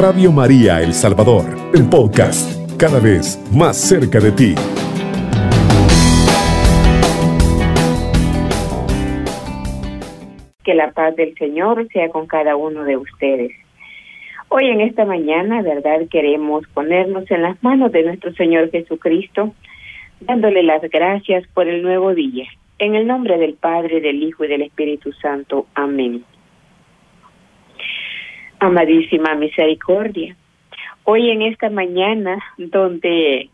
Radio María El Salvador, el podcast, cada vez más cerca de ti. Que la paz del Señor sea con cada uno de ustedes. Hoy en esta mañana, ¿verdad? Queremos ponernos en las manos de nuestro Señor Jesucristo, dándole las gracias por el nuevo día. En el nombre del Padre, del Hijo y del Espíritu Santo. Amén. Amadísima misericordia, hoy en esta mañana donde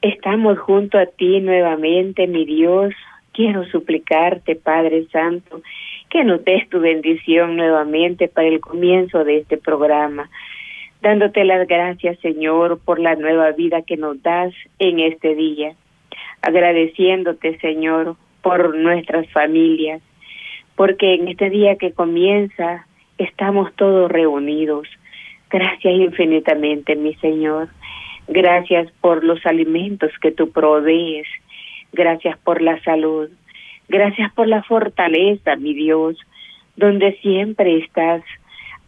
estamos junto a ti nuevamente, mi Dios, quiero suplicarte, Padre Santo, que nos des tu bendición nuevamente para el comienzo de este programa, dándote las gracias, Señor, por la nueva vida que nos das en este día, agradeciéndote, Señor, por nuestras familias, porque en este día que comienza estamos todos reunidos. Gracias infinitamente, mi Señor. Gracias por los alimentos que tú provees. Gracias por la salud. Gracias por la fortaleza, mi Dios, donde siempre estás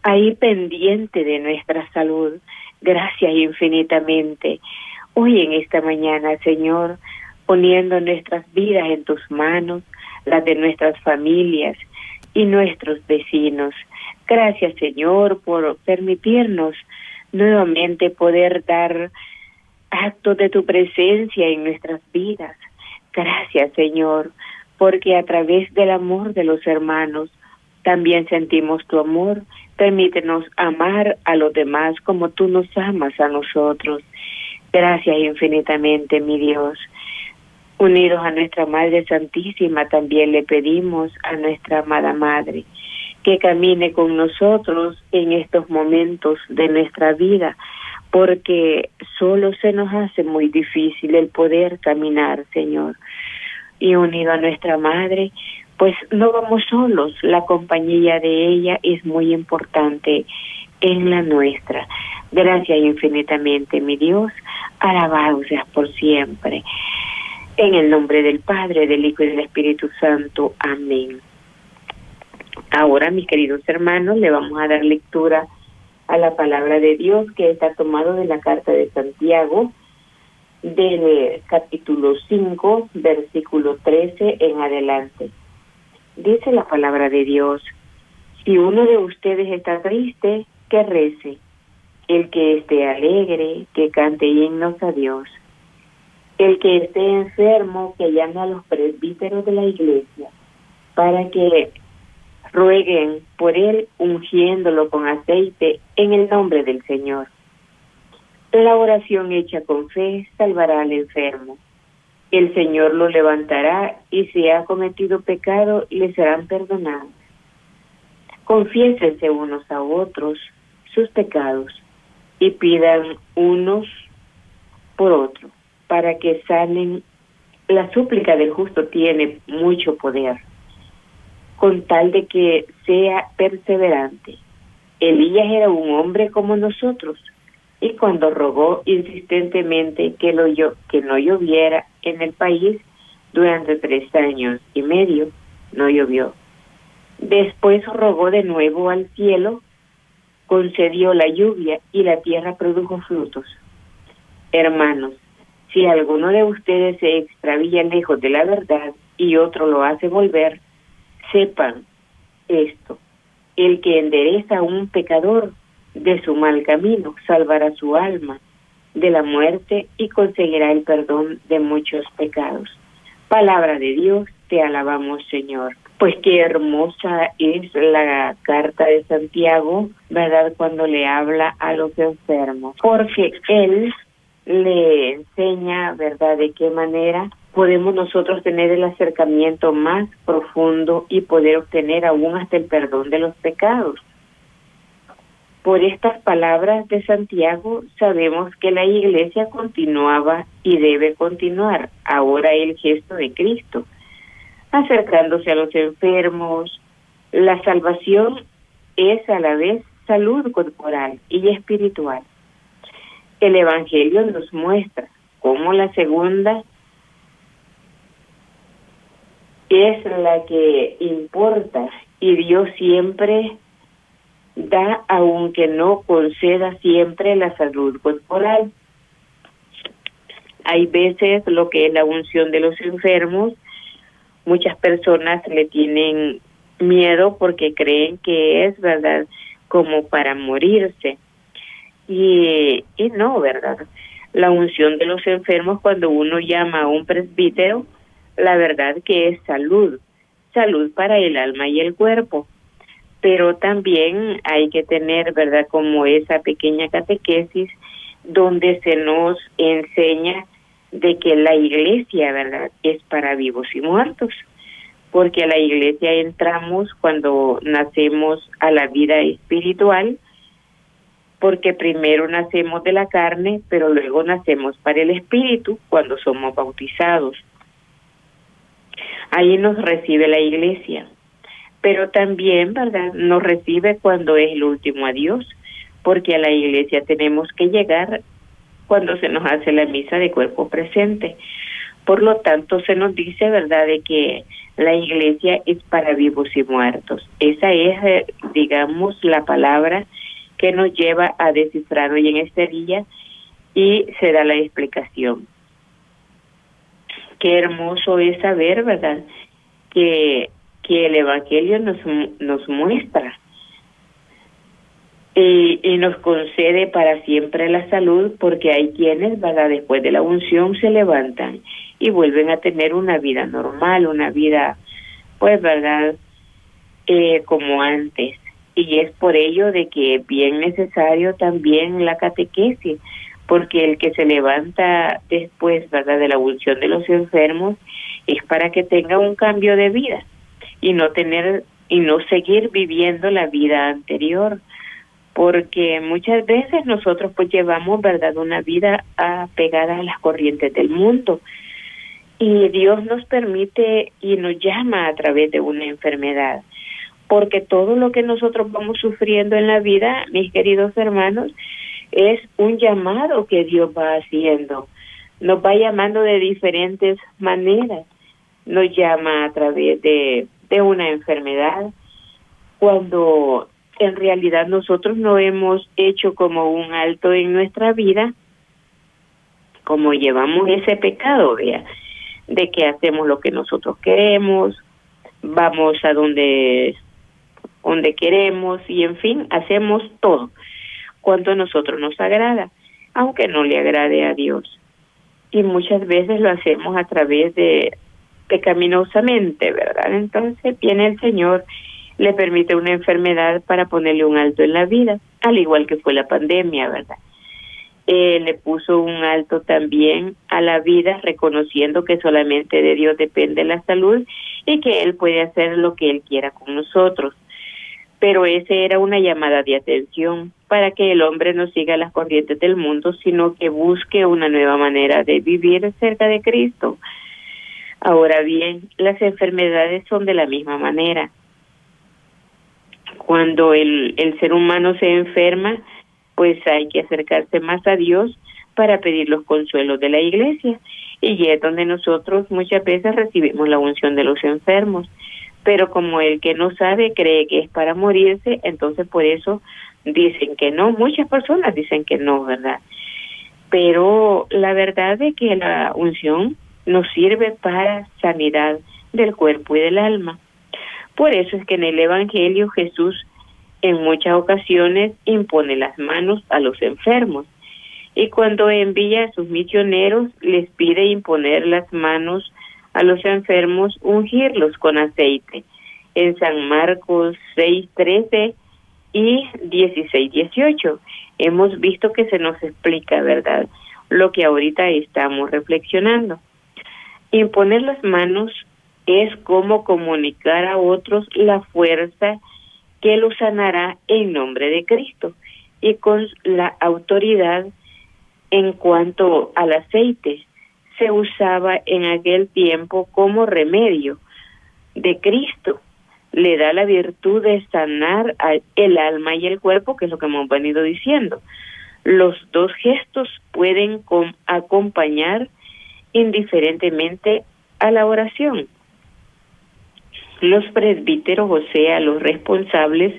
ahí pendiente de nuestra salud. Gracias infinitamente. Hoy en esta mañana, Señor, poniendo nuestras vidas en tus manos, las de nuestras familias y nuestros vecinos. Gracias, Señor, por permitirnos nuevamente poder dar actos de tu presencia en nuestras vidas. Gracias, Señor, porque a través del amor de los hermanos también sentimos tu amor. Permítenos amar a los demás como tú nos amas a nosotros. Gracias infinitamente, mi Dios. Unidos a nuestra Madre Santísima, también le pedimos a nuestra amada Madre que camine con nosotros en estos momentos de nuestra vida, porque solo se nos hace muy difícil el poder caminar, Señor. Y unido a nuestra Madre, pues no vamos solos, la compañía de ella es muy importante en la nuestra. Gracias infinitamente, mi Dios, alabado por siempre. En el nombre del Padre, del Hijo y del Espíritu Santo. Amén. Ahora, mis queridos hermanos, le vamos a dar lectura a la palabra de Dios que está tomado de la carta de Santiago, del capítulo 5, versículo 13 en adelante. Dice la palabra de Dios, si uno de ustedes está triste, que rece. El que esté alegre, que cante himnos a Dios. El que esté enfermo, que llame a los presbíteros de la iglesia, para que rueguen por él ungiéndolo con aceite en el nombre del Señor. La oración hecha con fe salvará al enfermo. El Señor lo levantará y si ha cometido pecado le serán perdonados. Confiésense unos a otros sus pecados y pidan unos por otro para que salen. La súplica del justo tiene mucho poder con tal de que sea perseverante. Elías era un hombre como nosotros, y cuando rogó insistentemente que, lo, que no lloviera en el país durante tres años y medio, no llovió. Después rogó de nuevo al cielo, concedió la lluvia y la tierra produjo frutos. Hermanos, si alguno de ustedes se extravía lejos de la verdad y otro lo hace volver, sepan esto, el que endereza a un pecador de su mal camino salvará su alma de la muerte y conseguirá el perdón de muchos pecados. Palabra de Dios, te alabamos Señor. Pues qué hermosa es la carta de Santiago, ¿verdad? Cuando le habla a los enfermos, porque él le enseña, ¿verdad? De qué manera podemos nosotros tener el acercamiento más profundo y poder obtener aún hasta el perdón de los pecados. Por estas palabras de Santiago sabemos que la iglesia continuaba y debe continuar ahora el gesto de Cristo, acercándose a los enfermos. La salvación es a la vez salud corporal y espiritual. El Evangelio nos muestra cómo la segunda es la que importa y Dios siempre da aunque no conceda siempre la salud corporal. Hay veces lo que es la unción de los enfermos, muchas personas le tienen miedo porque creen que es, ¿verdad? Como para morirse. Y, y no, ¿verdad? La unción de los enfermos cuando uno llama a un presbítero, la verdad que es salud, salud para el alma y el cuerpo. Pero también hay que tener, ¿verdad? Como esa pequeña catequesis donde se nos enseña de que la iglesia, ¿verdad? Es para vivos y muertos porque a la iglesia entramos cuando nacemos a la vida espiritual, porque primero nacemos de la carne, pero luego nacemos para el espíritu cuando somos bautizados. Ahí nos recibe la iglesia, pero también, ¿verdad? Nos recibe cuando es el último adiós, porque a la iglesia tenemos que llegar cuando se nos hace la misa de cuerpo presente. Por lo tanto, se nos dice, ¿verdad?, de que la iglesia es para vivos y muertos. Esa es, eh, digamos, la palabra que nos lleva a descifrar hoy en este día y se da la explicación. Qué hermoso es saber, ¿verdad?, que, que el Evangelio nos, nos muestra y, y, nos concede para siempre la salud porque hay quienes, ¿verdad? Después de la unción se levantan y vuelven a tener una vida normal, una vida, pues, ¿verdad? Eh, como antes. Y es por ello de que es bien necesario también la catequesis, porque el que se levanta después, ¿verdad?, de la unción de los enfermos, es para que tenga un cambio de vida y no tener y no seguir viviendo la vida anterior porque muchas veces nosotros pues llevamos verdad una vida apegada a las corrientes del mundo y Dios nos permite y nos llama a través de una enfermedad, porque todo lo que nosotros vamos sufriendo en la vida, mis queridos hermanos, es un llamado que Dios va haciendo. Nos va llamando de diferentes maneras. Nos llama a través de, de una enfermedad. Cuando en realidad nosotros no hemos hecho como un alto en nuestra vida, como llevamos ese pecado, vea, de que hacemos lo que nosotros queremos, vamos a donde, donde queremos y en fin, hacemos todo cuanto a nosotros nos agrada, aunque no le agrade a Dios. Y muchas veces lo hacemos a través de pecaminosamente, ¿verdad? Entonces viene el Señor, le permite una enfermedad para ponerle un alto en la vida, al igual que fue la pandemia, ¿verdad? eh, le puso un alto también a la vida, reconociendo que solamente de Dios depende la salud y que Él puede hacer lo que Él quiera con nosotros. Pero ese era una llamada de atención para que el hombre no siga las corrientes del mundo, sino que busque una nueva manera de vivir cerca de Cristo. Ahora bien, las enfermedades son de la misma manera. Cuando el, el ser humano se enferma, pues hay que acercarse más a Dios para pedir los consuelos de la iglesia. Y es donde nosotros muchas veces recibimos la unción de los enfermos. Pero como el que no sabe cree que es para morirse, entonces por eso dicen que no. Muchas personas dicen que no, ¿verdad? Pero la verdad es que la unción nos sirve para sanidad del cuerpo y del alma. Por eso es que en el Evangelio Jesús en muchas ocasiones impone las manos a los enfermos y cuando envía a sus misioneros les pide imponer las manos a los enfermos, ungirlos con aceite. En San Marcos 6, 13 y 16, 18 hemos visto que se nos explica, ¿verdad? Lo que ahorita estamos reflexionando. Imponer las manos es como comunicar a otros la fuerza que lo sanará en nombre de Cristo y con la autoridad en cuanto al aceite se usaba en aquel tiempo como remedio de Cristo. Le da la virtud de sanar el alma y el cuerpo, que es lo que hemos venido diciendo. Los dos gestos pueden acompañar indiferentemente a la oración los presbíteros, o sea, los responsables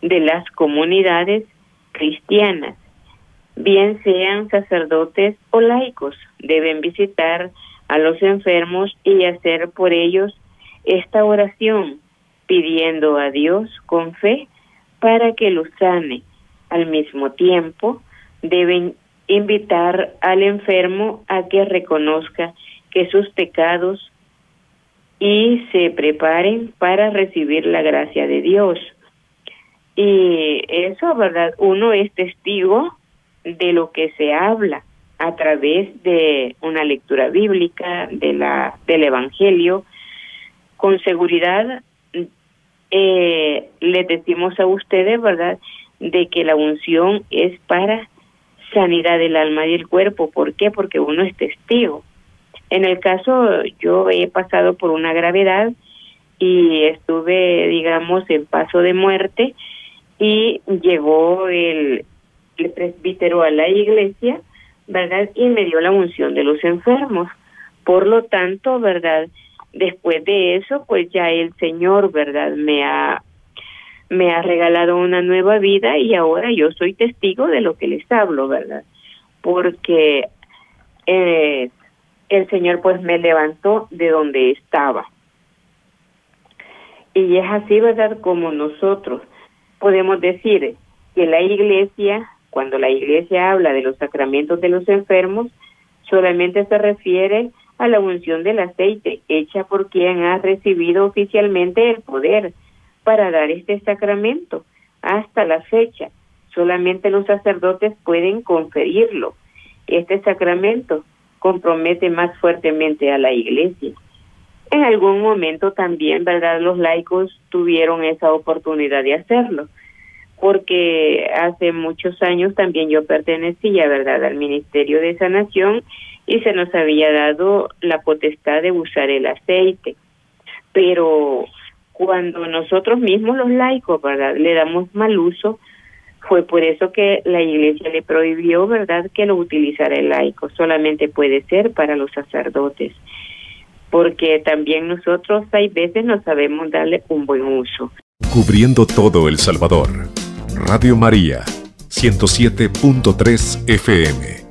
de las comunidades cristianas, bien sean sacerdotes o laicos, deben visitar a los enfermos y hacer por ellos esta oración, pidiendo a Dios con fe para que los sane. Al mismo tiempo, deben invitar al enfermo a que reconozca que sus pecados y se preparen para recibir la gracia de Dios. Y eso, ¿verdad? Uno es testigo de lo que se habla a través de una lectura bíblica, de la, del Evangelio. Con seguridad eh, les decimos a ustedes, ¿verdad?, de que la unción es para sanidad del alma y el cuerpo. ¿Por qué? Porque uno es testigo. En el caso, yo he pasado por una gravedad y estuve, digamos, en paso de muerte y llegó el, el presbítero a la iglesia, ¿verdad? Y me dio la unción de los enfermos. Por lo tanto, ¿verdad? Después de eso, pues ya el Señor, ¿verdad? Me ha me ha regalado una nueva vida y ahora yo soy testigo de lo que les hablo, ¿verdad? Porque eh, el Señor pues me levantó de donde estaba. Y es así, ¿verdad? Como nosotros podemos decir que la iglesia, cuando la iglesia habla de los sacramentos de los enfermos, solamente se refiere a la unción del aceite hecha por quien ha recibido oficialmente el poder para dar este sacramento. Hasta la fecha, solamente los sacerdotes pueden conferirlo. Este sacramento compromete más fuertemente a la iglesia. En algún momento también, ¿verdad? Los laicos tuvieron esa oportunidad de hacerlo, porque hace muchos años también yo pertenecía, ¿verdad?, al Ministerio de Sanación y se nos había dado la potestad de usar el aceite. Pero cuando nosotros mismos los laicos, ¿verdad?, le damos mal uso, fue por eso que la iglesia le prohibió, ¿verdad?, que lo utilizara el laico, solamente puede ser para los sacerdotes, porque también nosotros hay veces no sabemos darle un buen uso. Cubriendo todo El Salvador. Radio María, 107.3 FM.